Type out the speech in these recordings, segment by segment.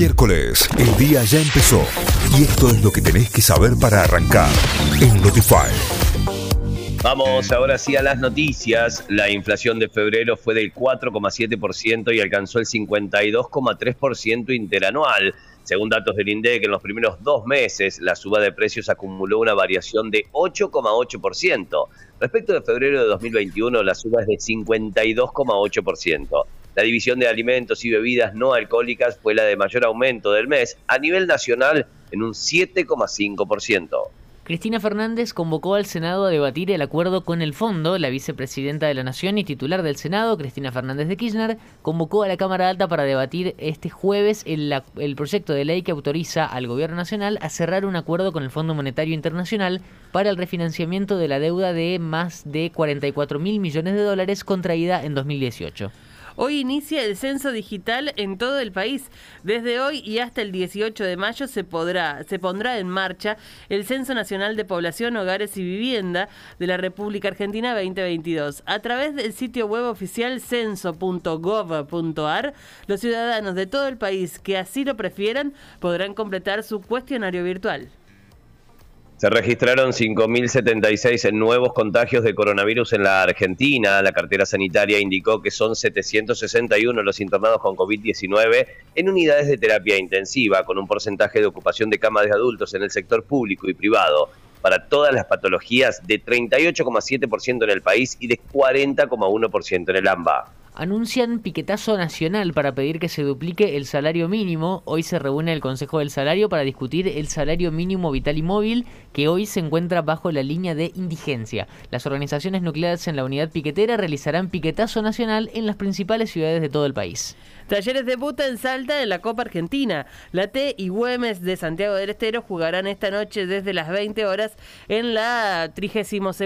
Miércoles, el día ya empezó y esto es lo que tenés que saber para arrancar en Notify. Vamos ahora sí a las noticias. La inflación de febrero fue del 4,7% y alcanzó el 52,3% interanual. Según datos del INDEC, en los primeros dos meses la suba de precios acumuló una variación de 8,8%. Respecto de febrero de 2021, la suba es de 52,8%. La división de alimentos y bebidas no alcohólicas fue la de mayor aumento del mes a nivel nacional en un 7,5%. Cristina Fernández convocó al Senado a debatir el acuerdo con el fondo. La vicepresidenta de la Nación y titular del Senado, Cristina Fernández de Kirchner, convocó a la Cámara Alta para debatir este jueves el, proyecto de ley que autoriza al Gobierno Nacional a cerrar un acuerdo con el Fondo Monetario Internacional para el refinanciamiento de la deuda de más de 44 mil millones de dólares contraída en 2018. Hoy inicia el censo digital en todo el país. Desde hoy y hasta el 18 de mayo se podrá se pondrá en marcha el Censo Nacional de Población, Hogares y Vivienda de la República Argentina 2022. A través del sitio web oficial censo.gov.ar, los ciudadanos de todo el país que así lo prefieran podrán completar su cuestionario virtual. Se registraron 5.076 nuevos contagios de coronavirus en la Argentina. La cartera sanitaria indicó que son 761 los internados con COVID-19 en unidades de terapia intensiva, con un porcentaje de ocupación de camas de adultos en el sector público y privado para todas las patologías de 38,7% en el país y de 40,1% en el AMBA anuncian piquetazo nacional para pedir que se duplique el salario mínimo. Hoy se reúne el Consejo del Salario para discutir el salario mínimo vital y móvil que hoy se encuentra bajo la línea de indigencia. Las organizaciones nucleares en la unidad piquetera realizarán piquetazo nacional en las principales ciudades de todo el país. Talleres debuta en Salta en la Copa Argentina. La T y Güemes de Santiago del Estero jugarán esta noche desde las 20 horas en la 32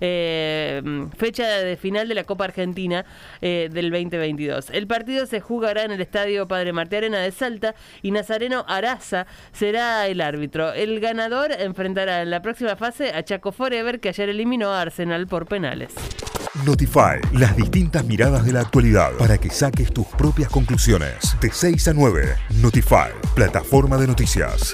eh, fecha de final de la Copa Argentina eh, del 2022. El partido se jugará en el Estadio Padre Martí Arena de Salta y Nazareno Araza será el árbitro. El ganador enfrentará en la próxima fase a Chaco Forever que ayer eliminó a Arsenal por penales. Notify, las distintas miradas de la actualidad para que saques tus propias conclusiones. De 6 a 9, Notify, plataforma de noticias.